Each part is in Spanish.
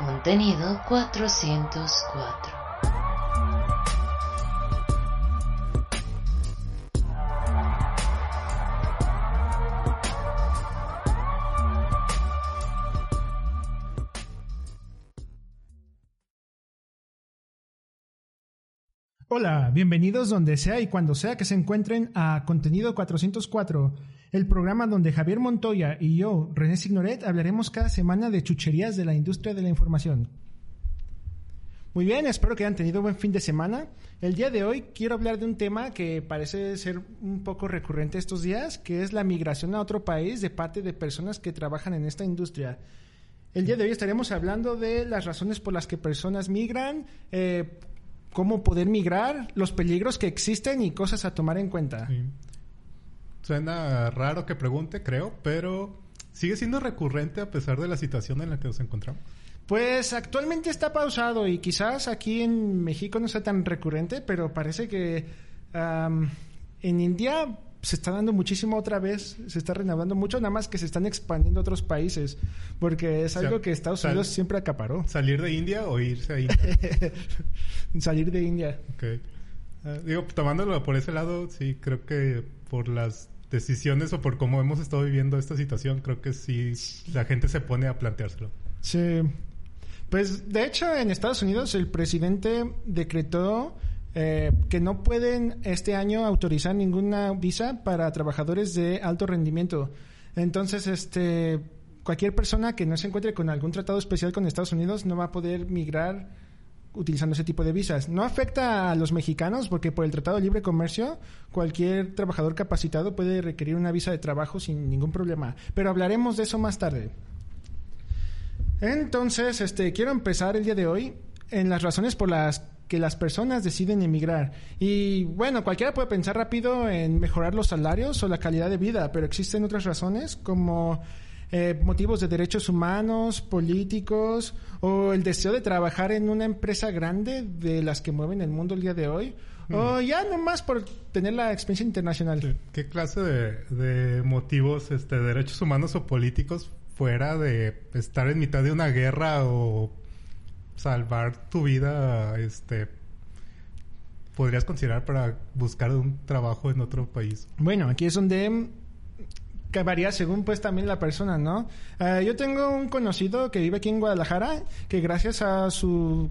Contenido 404. Hola, bienvenidos donde sea y cuando sea que se encuentren a Contenido 404, el programa donde Javier Montoya y yo, René Signoret, hablaremos cada semana de chucherías de la industria de la información. Muy bien, espero que hayan tenido buen fin de semana. El día de hoy quiero hablar de un tema que parece ser un poco recurrente estos días, que es la migración a otro país de parte de personas que trabajan en esta industria. El día de hoy estaremos hablando de las razones por las que personas migran, eh, cómo poder migrar, los peligros que existen y cosas a tomar en cuenta. Suena raro que pregunte, creo, pero sigue siendo recurrente a pesar de la situación en la que nos encontramos. Pues actualmente está pausado y quizás aquí en México no sea tan recurrente, pero parece que en India se está dando muchísimo otra vez, se está renovando mucho, nada más que se están expandiendo a otros países, porque es algo que Estados Unidos siempre acaparó. ¿Salir de India o irse a India? Salir de India. Ok. Ah, digo, tomándolo por ese lado, sí, creo que por las decisiones o por cómo hemos estado viviendo esta situación, creo que sí, la gente se pone a planteárselo. Sí. Pues, de hecho, en Estados Unidos el presidente decretó eh, que no pueden este año autorizar ninguna visa para trabajadores de alto rendimiento. Entonces, este, cualquier persona que no se encuentre con algún tratado especial con Estados Unidos no va a poder migrar utilizando ese tipo de visas. No afecta a los mexicanos porque por el Tratado de Libre Comercio cualquier trabajador capacitado puede requerir una visa de trabajo sin ningún problema. Pero hablaremos de eso más tarde. Entonces, este, quiero empezar el día de hoy en las razones por las que las personas deciden emigrar. Y bueno, cualquiera puede pensar rápido en mejorar los salarios o la calidad de vida, pero existen otras razones como eh, motivos de derechos humanos, políticos o el deseo de trabajar en una empresa grande de las que mueven el mundo el día de hoy. Mm. O ya nomás por tener la experiencia internacional. ¿Qué clase de, de motivos, este, derechos humanos o políticos fuera de estar en mitad de una guerra o salvar tu vida, este, podrías considerar para buscar un trabajo en otro país? Bueno, aquí es donde que varía según pues también la persona, ¿no? Eh, yo tengo un conocido que vive aquí en Guadalajara que gracias a su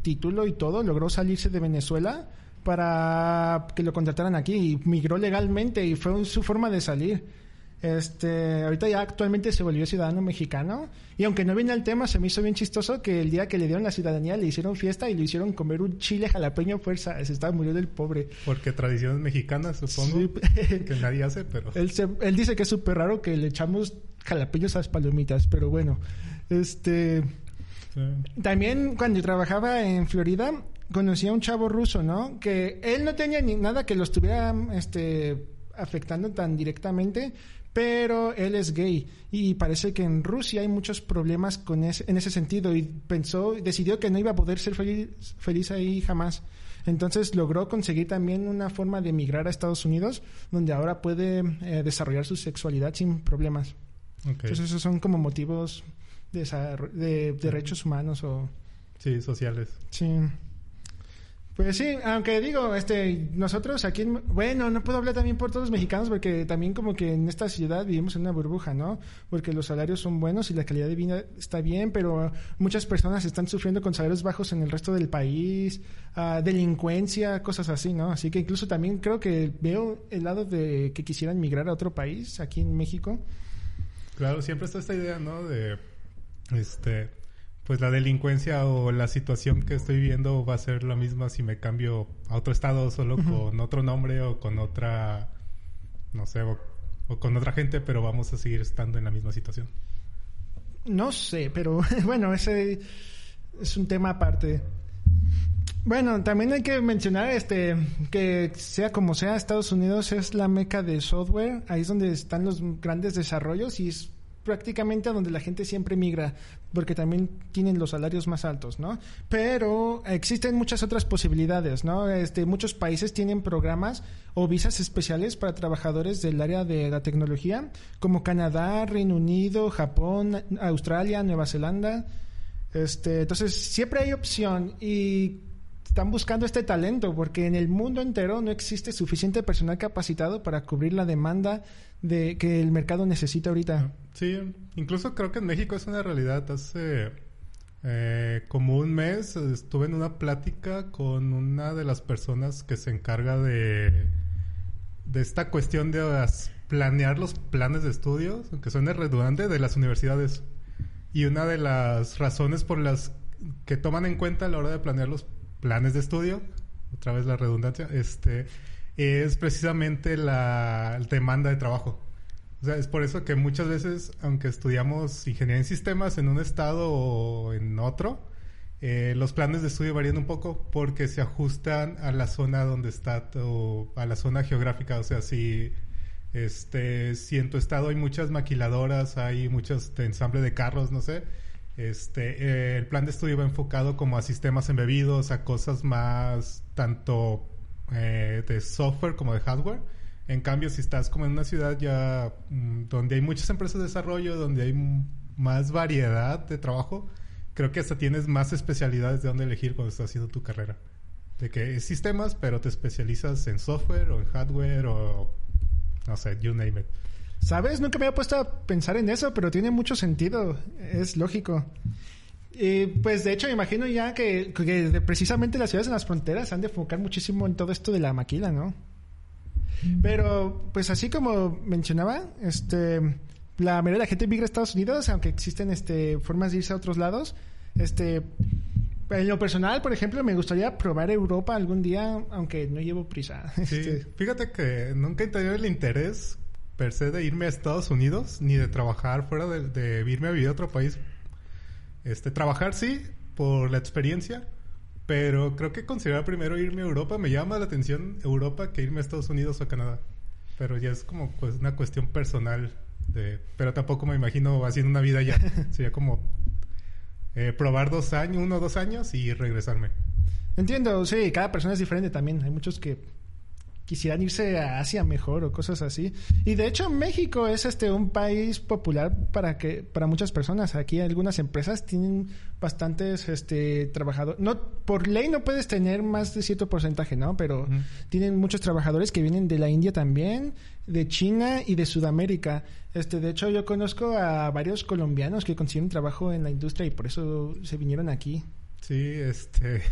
título y todo logró salirse de Venezuela para que lo contrataran aquí y migró legalmente y fue su forma de salir. Este, ahorita ya actualmente se volvió ciudadano mexicano y aunque no viene al tema, se me hizo bien chistoso que el día que le dieron la ciudadanía le hicieron fiesta y le hicieron comer un chile jalapeño fuerza, se estaba muriendo el pobre. Porque tradiciones mexicanas, supongo, Sí. que nadie hace, pero... Él, se- él dice que es súper raro que le echamos jalapeños a las palomitas, pero bueno, este... Sí. También cuando trabajaba en Florida, conocí a un chavo ruso, ¿no? Que él no tenía ni nada que lo estuviera este, afectando tan directamente, pero él es gay y parece que en Rusia hay muchos problemas con ese, en ese sentido y pensó, decidió que no iba a poder ser feliz, feliz ahí jamás. Entonces logró conseguir también una forma de emigrar a Estados Unidos, donde ahora puede eh, desarrollar su sexualidad sin problemas. Entonces esos son como motivos de, de derechos humanos o Sí, sociales. Sí. Pues sí, aunque digo, este, nosotros aquí, en- bueno, no puedo hablar también por todos los mexicanos porque también como que en esta ciudad vivimos en una burbuja, ¿no? Porque los salarios son buenos y la calidad de vida está bien, pero muchas personas están sufriendo con salarios bajos en el resto del país, ah, delincuencia, cosas así, ¿no? Así que incluso también creo que veo el lado de que quisieran migrar a otro país, aquí en México. Claro, siempre está esta idea, ¿no? De, este, pues la delincuencia o la situación que estoy viviendo va a ser la misma si me cambio a otro estado solo con otro nombre o con otra, no sé, o o con otra gente, pero vamos a seguir estando en la misma situación. No sé, pero bueno, ese es un tema aparte. Bueno, también hay que mencionar este que sea como sea, Estados Unidos es la meca de software, ahí es donde están los grandes desarrollos y es prácticamente a donde la gente siempre migra, porque también tienen los salarios más altos, ¿no? Pero existen muchas otras posibilidades, ¿no? Este, muchos países tienen programas o visas especiales para trabajadores del área de la tecnología, como Canadá, Reino Unido, Japón, Australia, Nueva Zelanda. Este, entonces siempre hay opción y están buscando este talento porque en el mundo entero no existe suficiente personal capacitado para cubrir la demanda de que el mercado necesita ahorita. Sí, incluso creo que en México es una realidad. Hace eh, como un mes estuve en una plática con una de las personas que se encarga de, de esta cuestión de planear los planes de estudios, aunque suene redundante, de las universidades. Y una de las razones por las que toman en cuenta a la hora de planear los planes de estudio, otra vez la redundancia, este, es precisamente la demanda de trabajo. O sea, es por eso que muchas veces, aunque estudiamos ingeniería en sistemas en un estado o en otro, eh, los planes de estudio varían un poco porque se ajustan a la zona donde está o a la zona geográfica. O sea, si, este, si en tu estado hay muchas maquiladoras, hay muchos ensamble de carros, no sé, este, eh, el plan de estudio va enfocado como a sistemas embebidos, a cosas más tanto eh, de software como de hardware. En cambio, si estás como en una ciudad ya mm, donde hay muchas empresas de desarrollo, donde hay más variedad de trabajo, creo que hasta tienes más especialidades de dónde elegir cuando estás haciendo tu carrera. De que es sistemas, pero te especializas en software o en hardware o no sé, you name it. ¿Sabes? Nunca me había puesto a pensar en eso, pero tiene mucho sentido. Es lógico. Y pues de hecho me imagino ya que, precisamente las ciudades en las fronteras han de enfocar muchísimo en todo esto de la maquila, ¿no? Pero pues así como mencionaba, este la mayoría de la gente migra a Estados Unidos, aunque existen este formas de irse a otros lados. Este en lo personal, por ejemplo, me gustaría probar Europa algún día, aunque no llevo prisa. Sí, este, fíjate que nunca he tenido el interés per se de irme a Estados Unidos, ni de trabajar fuera de, irme a vivir a otro país. Este, trabajar sí, por la experiencia, pero creo que considerar primero irme a Europa me llama la atención Europa que irme a Estados Unidos o a Canadá. Pero ya es como pues una cuestión personal de, pero tampoco me imagino haciendo una vida ya. Sería como eh, probar dos años, uno o dos años y regresarme. Entiendo, sí, cada persona es diferente también. Hay muchos que quisieran irse a Asia mejor o cosas así. Y de hecho México es este un país popular para que para muchas personas. Aquí algunas empresas tienen bastantes este trabajadores. No por ley no puedes tener más de cierto porcentaje, ¿no? Pero tienen muchos trabajadores que vienen de la India también, de China y de Sudamérica. Este, de hecho yo conozco a varios colombianos que consiguen trabajo en la industria y por eso se vinieron aquí. Sí, este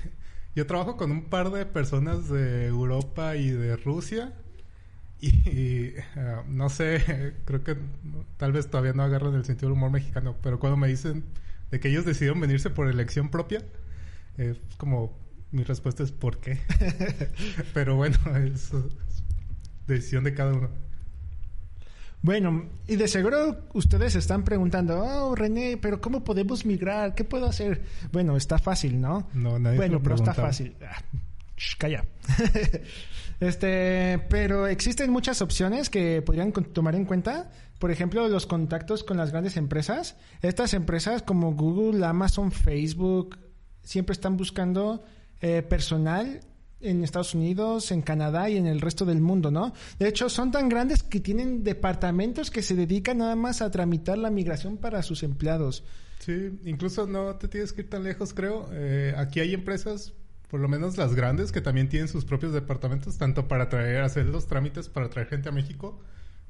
yo trabajo con un par de personas de Europa y de Rusia. Y, ah, no sé, creo que tal vez todavía no agarran el sentido del humor mexicano, pero cuando me dicen de que ellos decidieron venirse por elección propia, es como mi respuesta es ¿por qué? pero bueno, es decisión de cada uno. Bueno, y de seguro ustedes están preguntando, oh René, pero ¿cómo podemos migrar? ¿Qué puedo hacer? Bueno, está fácil, ¿no? No, nadie Bueno, pero está fácil. Ah, calla. este, pero existen muchas opciones que podrían tomar en cuenta. Por ejemplo, los contactos con las grandes empresas. Estas empresas como Google, Amazon, Facebook, siempre están buscando eh, personal en Estados Unidos, en Canadá y en el resto del mundo, ¿no? De hecho, son tan grandes que tienen departamentos que se dedican nada más a tramitar la migración para sus empleados. Sí, incluso no te tienes que ir tan lejos, creo. Eh, aquí hay empresas, por lo menos las grandes, que también tienen sus propios departamentos, tanto para traer, hacer los trámites para traer gente a México,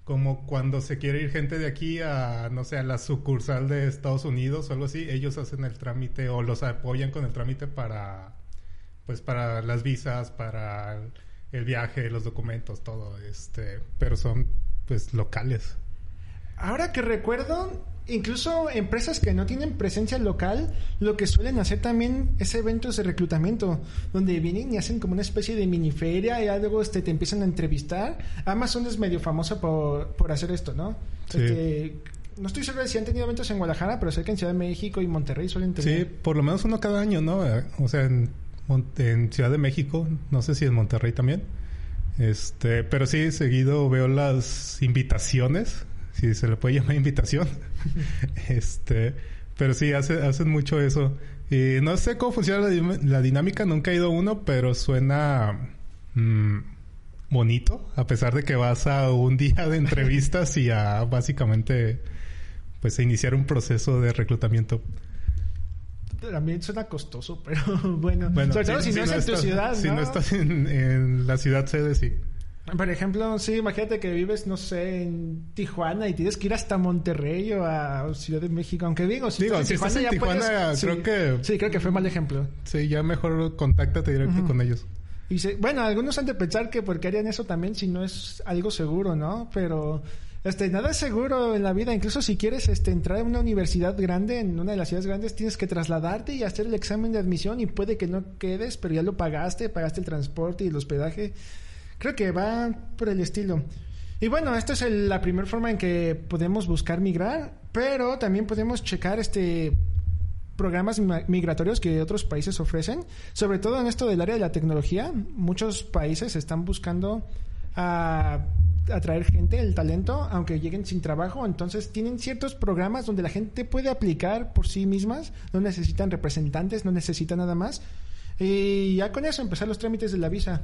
como cuando se quiere ir gente de aquí a, no sé, a la sucursal de Estados Unidos o algo así, ellos hacen el trámite o los apoyan con el trámite para pues para las visas, para el viaje, los documentos, todo, este, pero son pues locales. Ahora que recuerdo, incluso empresas que no tienen presencia local, lo que suelen hacer también es eventos de reclutamiento, donde vienen y hacen como una especie de mini feria y luego este, te empiezan a entrevistar. Amazon es medio famosa por, por hacer esto, ¿no? Sí. Este, no estoy seguro de si han tenido eventos en Guadalajara, pero sé que en Ciudad de México y Monterrey suelen tener. Sí, por lo menos uno cada año, ¿no? O sea, en, en Ciudad de México, no sé si en Monterrey también. Este, pero sí, seguido veo las invitaciones, si se le puede llamar invitación. este, pero sí, hace, hacen mucho eso. Y no sé cómo funciona la, dinámica, nunca he ido a uno, pero suena mm, bonito, a pesar de que vas a un día de entrevistas y a básicamente pues a iniciar un proceso de reclutamiento. También suena costoso, pero bueno. Bueno, Sobre todo si, no es en tu ciudad, Si ¿no? no estás en, en la ciudad sede, sí. Por ejemplo, sí, imagínate que vives, no sé, en Tijuana y tienes que ir hasta Monterrey o a Ciudad de México. Aunque digo, si Digo, estás si estás en ya Tijuana, puedes- creo sí. que- Sí, creo que fue mal ejemplo. Sí, ya mejor contáctate directo con ellos. Y se- bueno, algunos han de pensar que porque harían eso también si no es algo seguro, ¿no? Pero este nada es seguro en la vida, incluso si quieres este entrar a una universidad grande, en una de las ciudades grandes, tienes que trasladarte y hacer el examen de admisión y puede que no quedes, pero ya lo pagaste, pagaste el transporte y el hospedaje. Creo que va por el estilo. Y bueno, esta es la primera forma en que podemos buscar migrar, pero también podemos checar este programas ma- migratorios que otros países ofrecen, sobre todo en esto del área de la tecnología. Muchos países están buscando a atraer gente, el talento, aunque lleguen sin trabajo. Entonces tienen ciertos programas donde la gente puede aplicar por sí mismas, no necesitan representantes, no necesitan nada más. Y ya con eso empezar los trámites de la visa.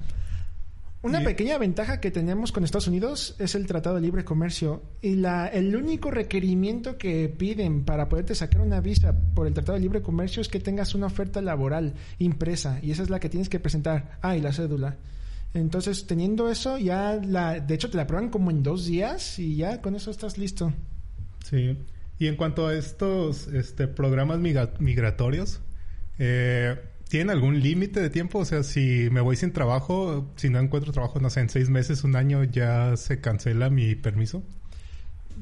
Una Y- pequeña ventaja que tenemos con Estados Unidos es el Tratado de Libre Comercio y la, el único requerimiento que piden para poderte sacar una visa por el Tratado de Libre Comercio es que tengas una oferta laboral impresa y esa es la que tienes que presentar. Ah, y la cédula. Entonces, teniendo eso, ya la, de hecho te la prueban como en dos días y ya con eso estás listo. Sí. Y en cuanto a estos este, programas migra- migratorios, eh, ¿tienen algún límite de tiempo? O sea, si me voy sin trabajo, si no encuentro trabajo, no sé, en seis meses, un año, ya se cancela mi permiso.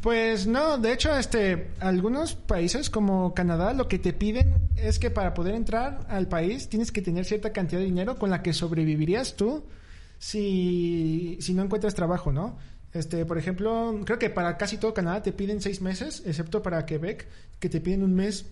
Pues no, de hecho, este, algunos países como Canadá lo que te piden es que para poder entrar al país tienes que tener cierta cantidad de dinero con la que sobrevivirías tú si, si no encuentras trabajo, ¿no? Este, por ejemplo, creo que para casi todo Canadá te piden seis meses, excepto para Quebec, que te piden un mes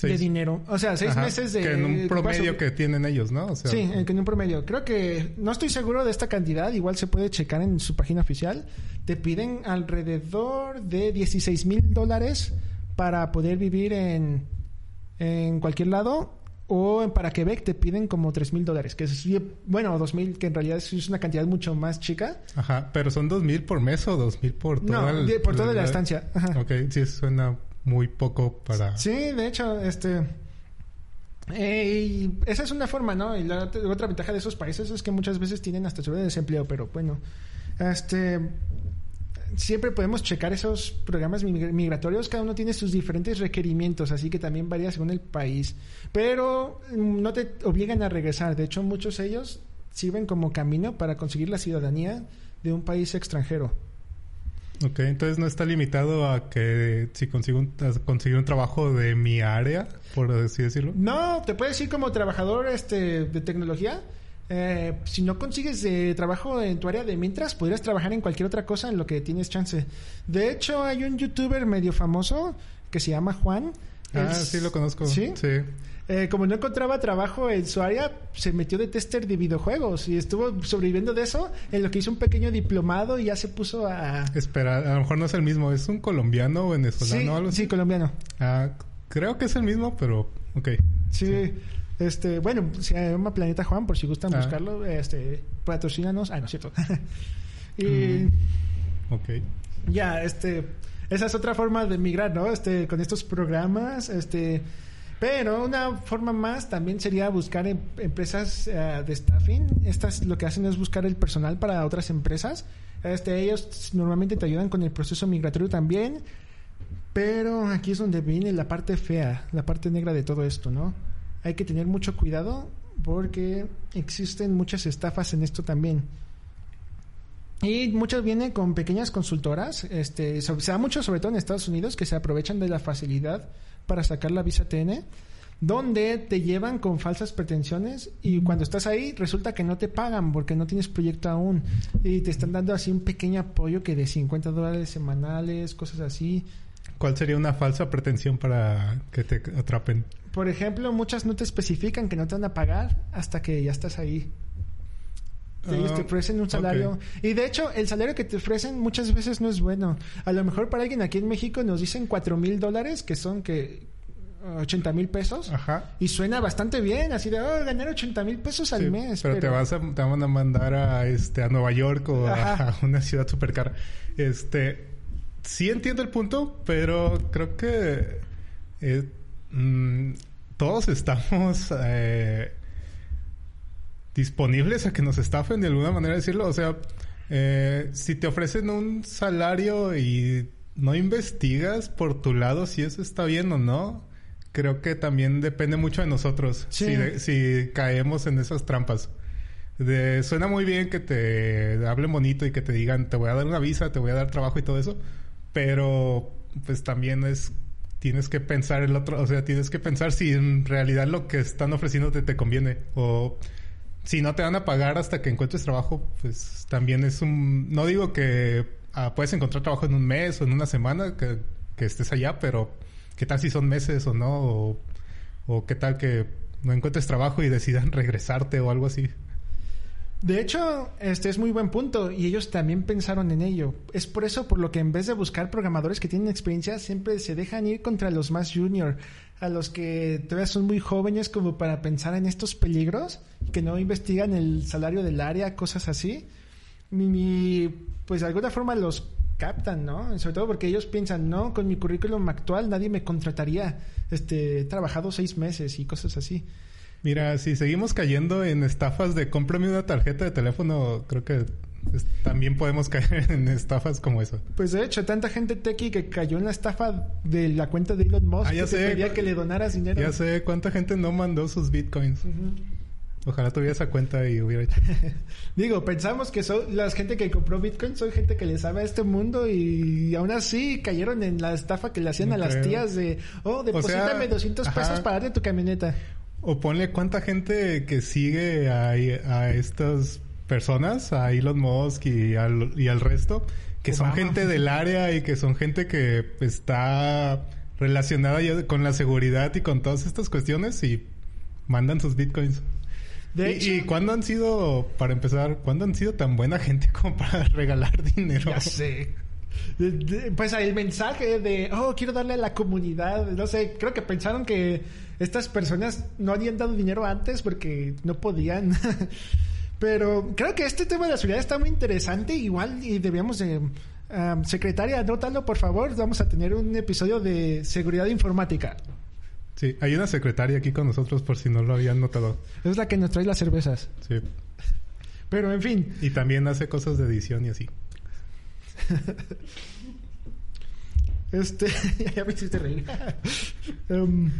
de dinero. O sea, seis Ajá, meses de... Que en un promedio que tienen ellos, ¿no? O sea, Sí, en, en un promedio. Creo que no estoy seguro de esta cantidad, igual se puede checar en su página oficial. Te piden alrededor de 16 mil dólares para poder vivir en, en cualquier lado. O en- para Quebec te piden como 3 mil dólares, que es, bueno, 2 mil, que en realidad es una cantidad mucho más chica. Ajá, pero son dos mil por mes o dos mil por toda No, el- por toda la estancia. Ajá. Ok, sí, suena muy poco para... Sí, de hecho, este. eh, y esa es una forma, ¿no? Y la ot- otra ventaja de esos países es que muchas veces tienen hasta seguro de desempleo, pero bueno. Este. Siempre podemos checar esos programas mig- migratorios, cada uno tiene sus diferentes requerimientos, así que también varía según el país. Pero mm, no te obligan a regresar, de hecho muchos de ellos sirven como camino para conseguir la ciudadanía de un país extranjero. Ok, entonces no está limitado a que si consigo un, conseguir un trabajo de mi área, por así decirlo. No, te puedes ir como trabajador este, de tecnología. Eh, si no consigues de trabajo en tu área de mientras, podrías trabajar en cualquier otra cosa en lo que tienes chance. De hecho, hay un youtuber medio famoso que se llama Juan. Ah, sí lo conozco. ¿Sí? Sí. Eh, como no encontraba trabajo en su área, se metió de tester de videojuegos y estuvo sobreviviendo de eso, en lo que hizo un pequeño diplomado y ya se puso a... Espera, a lo mejor no es el mismo. ¿Es un colombiano o venezolano Sí, algo así? sí, colombiano. Ah, creo que es el mismo, pero... Ok. Sí. Este, bueno, se llama Planeta Juan, por si gustan Ah. buscarlo, este, patrocínanos. Ah, no es cierto. y Mm. Ok. ya, este, esa es otra forma de migrar, ¿no? Este, con estos programas, este, pero una forma más también sería buscar em- empresas eh, de staffing. Estas lo que hacen es buscar el personal para otras empresas. Este, ellos normalmente te ayudan con el proceso migratorio también. Pero aquí es donde viene la parte fea, la parte negra de todo esto, ¿no? Hay que tener mucho cuidado porque existen muchas estafas en esto también. Y muchos vienen con pequeñas consultoras. Este, se da mucho, sobre todo en Estados Unidos, que se aprovechan de la facilidad para sacar la visa TN, donde te llevan con falsas pretensiones y cuando estás ahí resulta que no te pagan porque no tienes proyecto aún y te están dando así un pequeño apoyo que de 50 dólares semanales, cosas así. ¿Cuál sería una falsa pretensión para que te atrapen? Por ejemplo, muchas no te especifican que no te van a pagar hasta que ya estás ahí. Ellos te Ah, ofrecen un salario. Y de hecho, el salario que te ofrecen muchas veces no es bueno. A lo mejor para alguien aquí en México nos dicen cuatro mil dólares, que son que 80 mil pesos. Ajá. Y suena bastante bien, así de, oh, ganar 80 mil pesos al Sí, mes. pero, te vas a, te van a mandar a este a Nueva York o a, una ciudad súper cara. Este sí entiendo el punto, pero creo que eh, mm, todos estamos eh, disponibles a que nos estafen de alguna manera decirlo. O sea, eh, si te ofrecen un salario y no investigas por tu lado si eso está bien o no, creo que también depende mucho de nosotros Sí. si, de- si caemos en esas trampas. De, suena muy bien que te hablen bonito y que te digan te voy a dar una visa, te voy a dar trabajo y todo eso, pero pues también es tienes que pensar el otro, o sea, tienes que pensar si en realidad lo que están ofreciendo te, conviene o si no te van a pagar hasta que encuentres trabajo, pues también es un... No digo que ah, puedes encontrar trabajo en un mes o en una semana que, estés allá, pero ¿qué tal si son meses o no? O qué tal que no encuentres trabajo y decidan regresarte o algo así. De hecho, este es muy buen punto y ellos también pensaron en ello. Es por eso por lo que en vez de buscar programadores que tienen experiencia, siempre se dejan ir contra los más junior, a los que todavía son muy jóvenes como para pensar en estos peligros, que no investigan el salario del área, cosas así. Y pues de alguna forma los captan, ¿no? Sobre todo porque ellos piensan, no, con mi currículum actual nadie me contrataría. Este, he trabajado seis meses y cosas así. Mira, si seguimos cayendo en estafas de cómprame una tarjeta de teléfono, creo que también podemos caer en estafas como esa. Pues de hecho, tanta gente techie que cayó en la estafa de la cuenta de Elon Musk Ah, ya que te sé. pedía que le donaras dinero. Ya sé cuánta gente no mandó sus bitcoins. Ojalá tuviera esa cuenta y hubiera hecho. Digo, pensamos que son la gente que compró Bitcoin son gente que le sabe a este mundo y aún así cayeron en la estafa que le hacían No a las tías de, oh, deposítame 200 ajá. pesos para darte tu camioneta. O ponle cuánta gente que sigue a, a estas personas, a Elon Musk y al, y al resto, que son gente del área y que son gente que está relacionada ya con la seguridad y con todas estas cuestiones y mandan sus bitcoins. De y, hecho, ¿Y cuándo han sido, para empezar, cuándo han sido tan buena gente como para regalar dinero? ya sé. Pues el mensaje de, oh, quiero darle a la comunidad, no sé, creo que pensaron que estas personas no habían dado dinero antes porque no podían. Pero creo que este tema de la seguridad está muy interesante, igual y debíamos de... secretaria, anótalo por favor, vamos a tener un episodio de seguridad informática. Sí, hay una secretaria aquí con nosotros por si no lo habían notado. Es la que nos trae las cervezas. Sí. Pero en fin, Y también hace cosas de edición y así. Este, ya me hiciste reír. Em,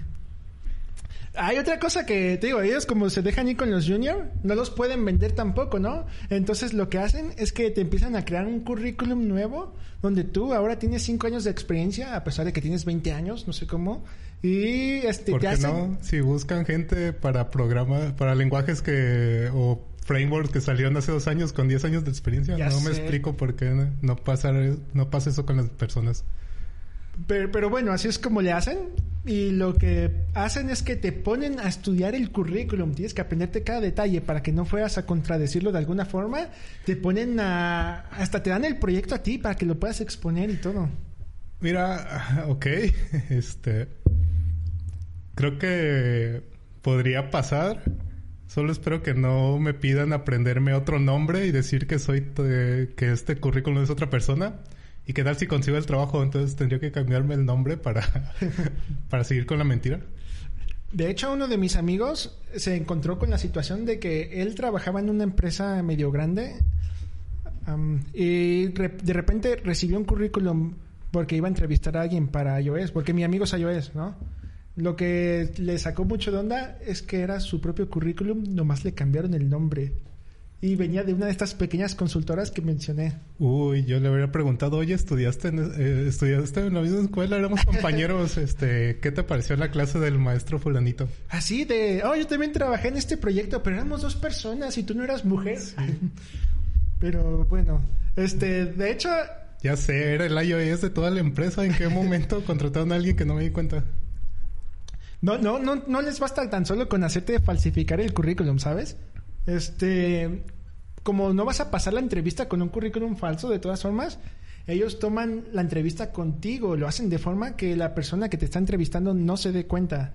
hay otra cosa que te digo, ellos como se dejan ir con los junior, no los pueden vender tampoco, ¿no? Entonces lo que hacen es que te empiezan a crear un currículum nuevo donde tú ahora tienes 5 años de experiencia a pesar de que tienes 20 años, no sé cómo. Y este ¿Por te qué hacen no? Si buscan gente para programas, para lenguajes que o frameworks que salieron hace dos años con 10 años de experiencia, Ya no me explico por qué no, no pasa no pasa eso con las personas. Pero, pero bueno, así es como le hacen. Y lo que hacen es que te ponen a estudiar el currículum. Tienes que aprenderte cada detalle para que no fueras a contradecirlo de alguna forma. Te ponen a... Hasta te dan el proyecto a ti para que lo puedas exponer y todo. Mira, ok, este creo que podría pasar. Solo espero que no me pidan aprenderme otro nombre y decir que soy que este currículum es otra persona. ¿Y qué tal si consigo el trabajo? Entonces tendría que cambiarme el nombre para, para seguir con la mentira. De hecho, uno de mis amigos se encontró con la situación de que él trabajaba en una empresa medio grande y de repente recibió un currículum porque iba a entrevistar a alguien para iOS, porque mi amigo es iOS, ¿no? Lo que le sacó mucho de onda es que era su propio currículum, nomás le cambiaron el nombre. y venía de una de estas pequeñas consultoras que mencioné. Uy, yo le habría preguntado, oye, ¿estudiaste en, eh, ¿estudiaste en la misma escuela? Éramos compañeros, este, ¿qué te pareció la clase del maestro fulanito? Así de, oh, yo también trabajé en este proyecto, pero éramos dos personas y tú no eras mujer. pero bueno, este, de hecho... Ya sé, era el iOS de toda la empresa. ¿En qué momento contrataron a alguien que no me di cuenta? No, no, no, no les basta tan solo con hacerte falsificar el currículum, ¿sabes? Este, como no vas a pasar la entrevista con un currículum falso, de todas formas, ellos toman la entrevista contigo, lo hacen de forma que la persona que te está entrevistando no se dé cuenta.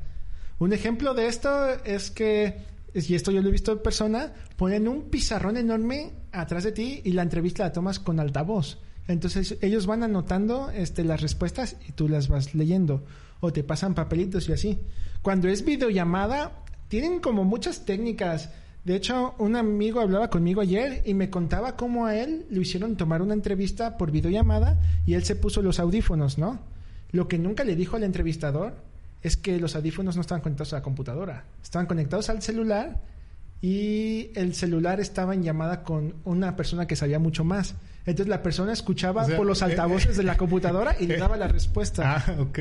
Un ejemplo de esto es que, y esto yo lo he visto en persona, ponen un pizarrón enorme atrás de ti y la entrevista la tomas con altavoz. Entonces ellos van anotando este, las respuestas y tú las vas leyendo. O te pasan papelitos y así. Cuando es videollamada, tienen como muchas técnicas de hecho, un amigo hablaba conmigo ayer y me contaba cómo a él lo hicieron tomar una entrevista por videollamada y él se puso los audífonos, ¿no? Lo que nunca le dijo al entrevistador es que los audífonos no estaban conectados a la computadora, estaban conectados al celular y el celular estaba en llamada con una persona que sabía mucho más. Entonces la persona escuchaba por los eh, altavoces de la computadora y le daba la respuesta. Ah, ok.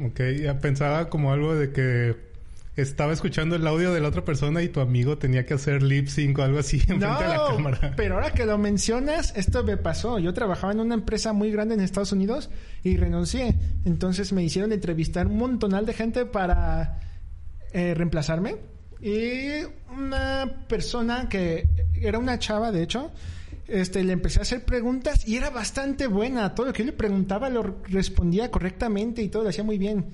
Ok, ya pensaba como algo de que estaba escuchando el audio de la otra persona y tu amigo tenía que hacer lip sync o algo así en frente de la cámara. Pero ahora que lo mencionas, esto me pasó. Yo trabajaba en una empresa muy grande en Estados Unidos y renuncié. Entonces me hicieron entrevistar un montonal de gente para eh, reemplazarme. Y una persona que era una chava, de hecho, este, le empecé a hacer preguntas y era bastante buena. Todo lo que yo le preguntaba lo respondía correctamente y todo lo hacía muy bien.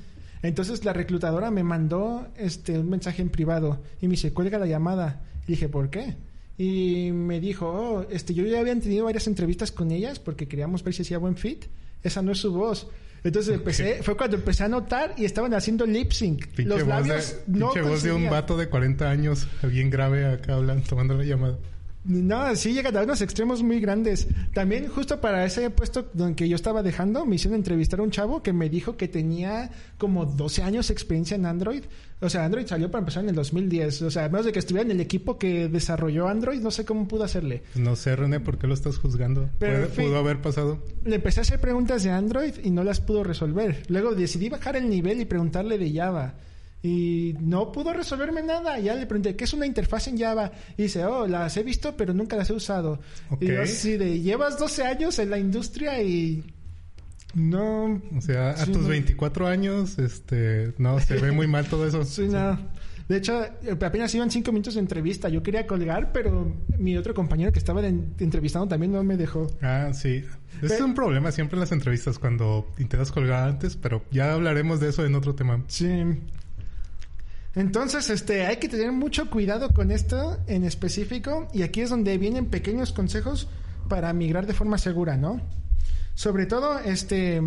Entonces la reclutadora me mandó este, un mensaje en privado y me dice, cuelga la llamada. Y dije, ¿por qué? Y me dijo, oh, este, yo ya habían tenido varias entrevistas con ellas porque queríamos ver si hacía buen fit. Esa no es su voz. Entonces empecé, fue cuando empecé a notar y estaban haciendo lip sync. Los labios de, no voz de un vato de 40 años, bien grave acá hablando, tomando la llamada. No, sí llega a unos extremos muy grandes. También justo para ese puesto donde yo estaba dejando, me hicieron entrevistar a un chavo que me dijo que tenía como 12 años de experiencia en Android. O sea, Android salió para empezar en el 2010. O sea, a menos de que estuviera en el equipo que desarrolló Android, no sé cómo pudo hacerle. No sé, René, ¿por qué lo estás juzgando? Pero, ¿Pudo haber pasado? Le empecé a hacer preguntas de Android y no las pudo resolver. Luego decidí bajar el nivel y preguntarle de Java y no pudo resolverme nada. Ya le pregunté, ¿qué es una interfaz en Java? Y dice, oh, las he visto, pero nunca las he usado. Y yo así de, llevas 12 años en la industria y no... O sea, a tus 24 años, este, no, se ve muy mal todo eso. sí, no. De hecho, apenas iban 5 minutos de entrevista. Yo quería colgar, pero mi otro compañero que estaba entrevistando también no me dejó. Ah, sí. es un problema siempre en las entrevistas cuando intentas colgar antes, pero ya hablaremos de eso en otro tema. Sí. Entonces, este, hay que tener mucho cuidado con esto en específico y aquí es donde vienen pequeños consejos para migrar de forma segura, ¿no? Sobre todo, este,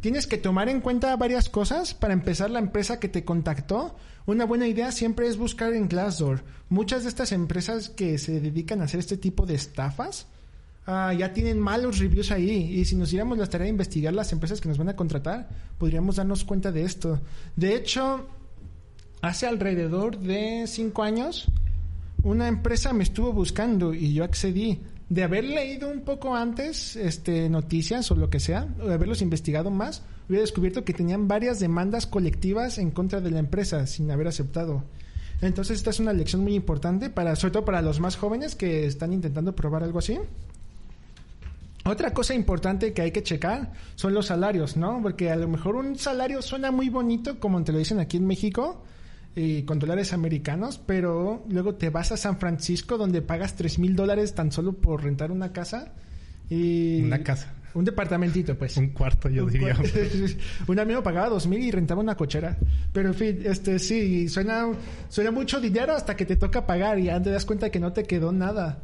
tienes que tomar en cuenta varias cosas para empezar la empresa que te contactó. Una buena idea siempre es buscar en Glassdoor. Muchas de estas empresas que se dedican a hacer este tipo de estafas ah, ya tienen malos reviews ahí y si nos diéramos la tarea de investigar las empresas que nos van a contratar, podríamos darnos cuenta de esto. De hecho, hace alrededor de cinco años, una empresa me estuvo buscando y yo accedí. De haber leído un poco antes este, noticias o lo que sea, o de haberlos investigado más, hubiera descubierto que tenían varias demandas colectivas en contra de la empresa sin haber aceptado. Entonces esta es una lección muy importante para, sobre todo para los más jóvenes que están intentando probar algo así. Otra cosa importante que hay que checar son los salarios, ¿no? Porque a lo mejor un salario suena muy bonito, como te lo dicen aquí en México, y con dólares americanos, pero luego te vas a San Francisco donde pagas tres mil dólares tan solo por rentar una casa. Y una casa. Un departamentito, pues. Un cuarto, yo diría. un amigo pagaba dos mil y rentaba una cochera. Pero en fin, este sí, suena, suena mucho dinero hasta que te toca pagar y ya te das cuenta que no te quedó nada.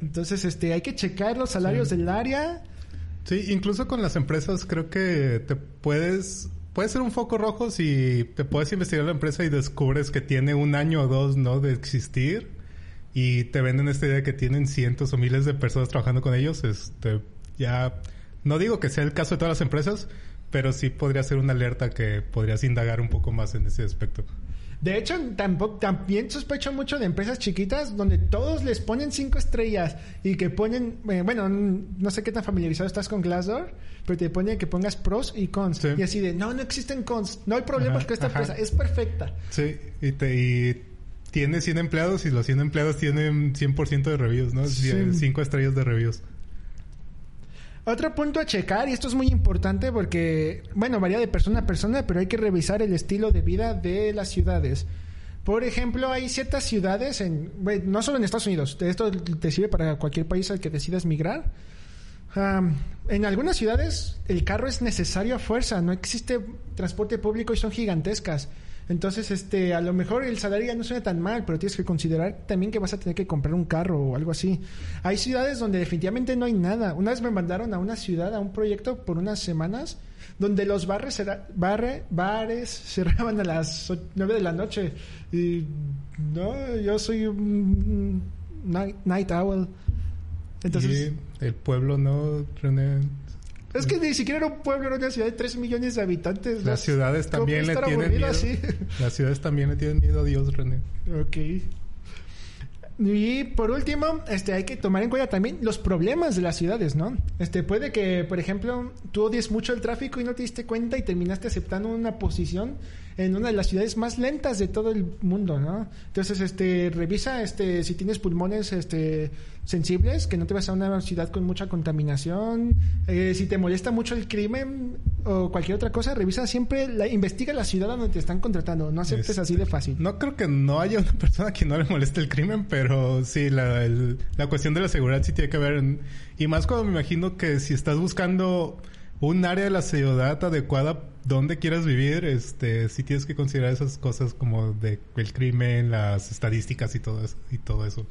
Entonces, este, hay que checar los salarios del área. Sí, incluso con las empresas creo que te puedes puede ser un foco rojo si te puedes investigar la empresa y descubres que tiene un año o dos, ¿no? De existir y te venden esta idea de que tienen cientos o miles de personas trabajando con ellos. Este, ya, no digo que sea el caso de todas las empresas, pero sí podría ser una alerta que podrías indagar un poco más en ese aspecto. De hecho, tampoco, también sospecho mucho de empresas chiquitas donde todos les ponen cinco estrellas y que ponen, eh, bueno, no sé qué tan familiarizado estás con Glassdoor, pero te pone que pongas pros y cons. Y así de, no, no existen cons, no hay problemas con esta empresa, es perfecta. Sí, y, te, y tiene 100 empleados y los 100 empleados tienen 100% de reviews, ¿no? 5 estrellas de reviews. Otro punto a checar, y esto es muy importante porque, bueno, varía de persona a persona, pero hay que revisar el estilo de vida de las ciudades. Por ejemplo, hay ciertas ciudades, en, no solo en Estados Unidos, esto te sirve para cualquier país al que decidas migrar. en algunas ciudades el carro es necesario a fuerza, no existe transporte público y son gigantescas. Entonces, este, a lo mejor el salario ya no suena tan mal, pero tienes que considerar también que vas a tener que comprar un carro o algo así. Hay ciudades donde definitivamente no hay nada. Una vez me mandaron a una ciudad, a un proyecto por unas semanas, donde los bares, barre, bares cerraban a las 9 de la noche. Y no, yo soy un night, owl. Entonces, el pueblo no, es que ni siquiera era un pueblo, era una ciudad de 3 millones de habitantes. Las ciudades también le tienen miedo. Las ciudades también le tienen miedo a Dios, René. Ok. Y por último, este, hay que tomar en cuenta también los problemas de las ciudades, ¿no? Este, puede que, por ejemplo, tú odies mucho el tráfico y no te diste cuenta y terminaste aceptando una posición en una de las ciudades más lentas de todo el mundo, ¿no? Entonces, este, revisa, este, si tienes pulmones, este, sensibles, que no te vas a una ciudad con mucha contaminación. Eh, si te molesta mucho el crimen o cualquier otra cosa, revisa siempre, la, investiga la ciudad donde te están contratando. No aceptes así de fácil. No creo que no haya una persona que no le moleste el crimen, pero sí, la, la cuestión de la seguridad sí tiene que ver. y más cuando me imagino que si estás buscando un área de la ciudad adecuada donde quieras vivir, este, sí tienes que considerar esas cosas como de el crimen, las estadísticas y todo eso, y todo eso.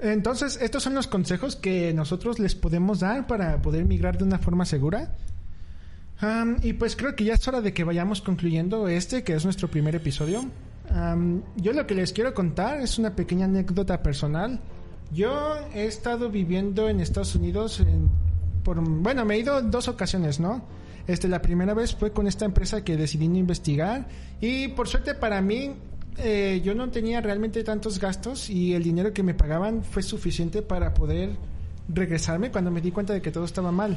Entonces, estos son los consejos que nosotros les podemos dar para poder migrar de una forma segura. y pues creo que ya es hora de que vayamos concluyendo este, que es nuestro primer episodio. yo lo que les quiero contar es una pequeña anécdota personal. Yo he estado viviendo en Estados Unidos por, bueno, me he ido dos ocasiones, ¿no? Este, la primera vez fue con esta empresa que decidí investigar y por suerte para mí eh, yo no tenía realmente tantos gastos y el dinero que me pagaban fue suficiente para poder regresarme cuando me di cuenta de que todo estaba mal.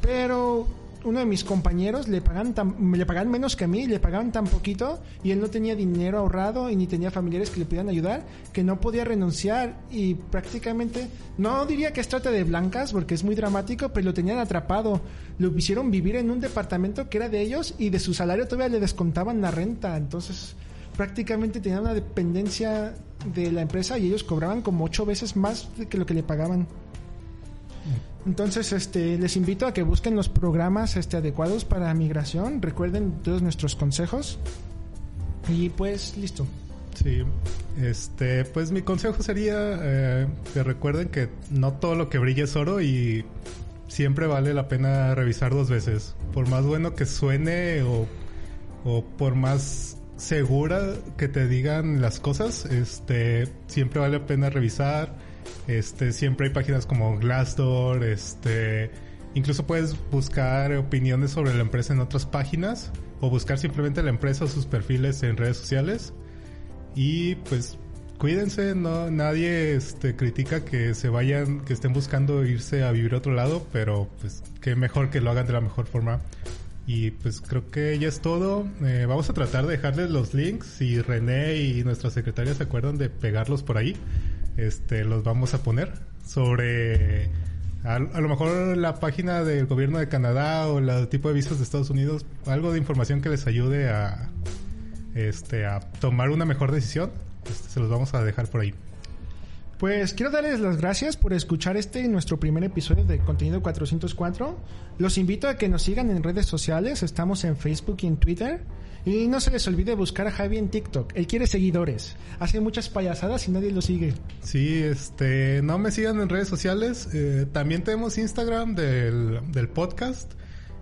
Pero uno de mis compañeros le pagan le pagaban menos que a mí, le pagaban tan poquito y él no tenía dinero ahorrado y ni tenía familiares que le pudieran ayudar, que no podía renunciar y prácticamente, no diría que es trata de blancas porque es muy dramático, pero lo tenían atrapado. Lo hicieron vivir en un departamento que era de ellos y de su salario todavía le descontaban la renta, entonces prácticamente tenía una dependencia de la empresa y ellos cobraban como ocho veces más que lo que le pagaban. Entonces, este, les invito a que busquen los programas este, adecuados para migración. Recuerden todos nuestros consejos. Y pues, listo. Sí, este, pues mi consejo sería eh, que recuerden que no todo lo que brilla es oro y siempre vale la pena revisar dos veces. Por más bueno que suene o, o por más segura que te digan las cosas, este, siempre vale la pena revisar. Este, siempre hay páginas como Glassdoor, este, incluso puedes buscar opiniones sobre la empresa en otras páginas o buscar simplemente la empresa o sus perfiles en redes sociales. Y pues cuídense, no nadie este, critica que se vayan, que estén buscando irse a vivir a otro lado, pero pues qué mejor que lo hagan de la mejor forma y pues creo que ya es todo. Eh, vamos a tratar de dejarles los links. Si René y nuestra secretaria se acuerdan de pegarlos por ahí, este, los vamos a poner sobre a, lo mejor la página del gobierno de Canadá o el tipo de visas de Estados Unidos, algo de información que les ayude a, este, a tomar una mejor decisión. Este, se los vamos a dejar por ahí. Pues quiero darles las gracias por escuchar este nuestro primer episodio de Contenido 404. Los invito a que nos sigan en redes sociales, estamos en Facebook y en Twitter. Y no se les olvide buscar a Javi en TikTok. Él quiere seguidores. Hace muchas payasadas y nadie lo sigue. Sí, este, no me sigan en redes sociales. Eh, también tenemos Instagram del, del, podcast.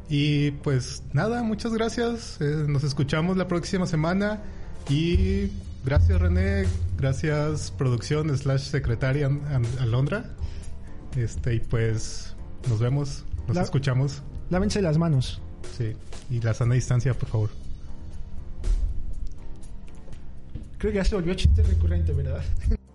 Y pues nada, muchas gracias. Eh, nos escuchamos la próxima semana. Y Gracias René, gracias producción slash secretaria Alondra. Este, y pues nos vemos, nos escuchamos. Lávense las manos. Sí, y la sana distancia, por favor. Creo que ya se volvió chiste recurrente, ¿verdad?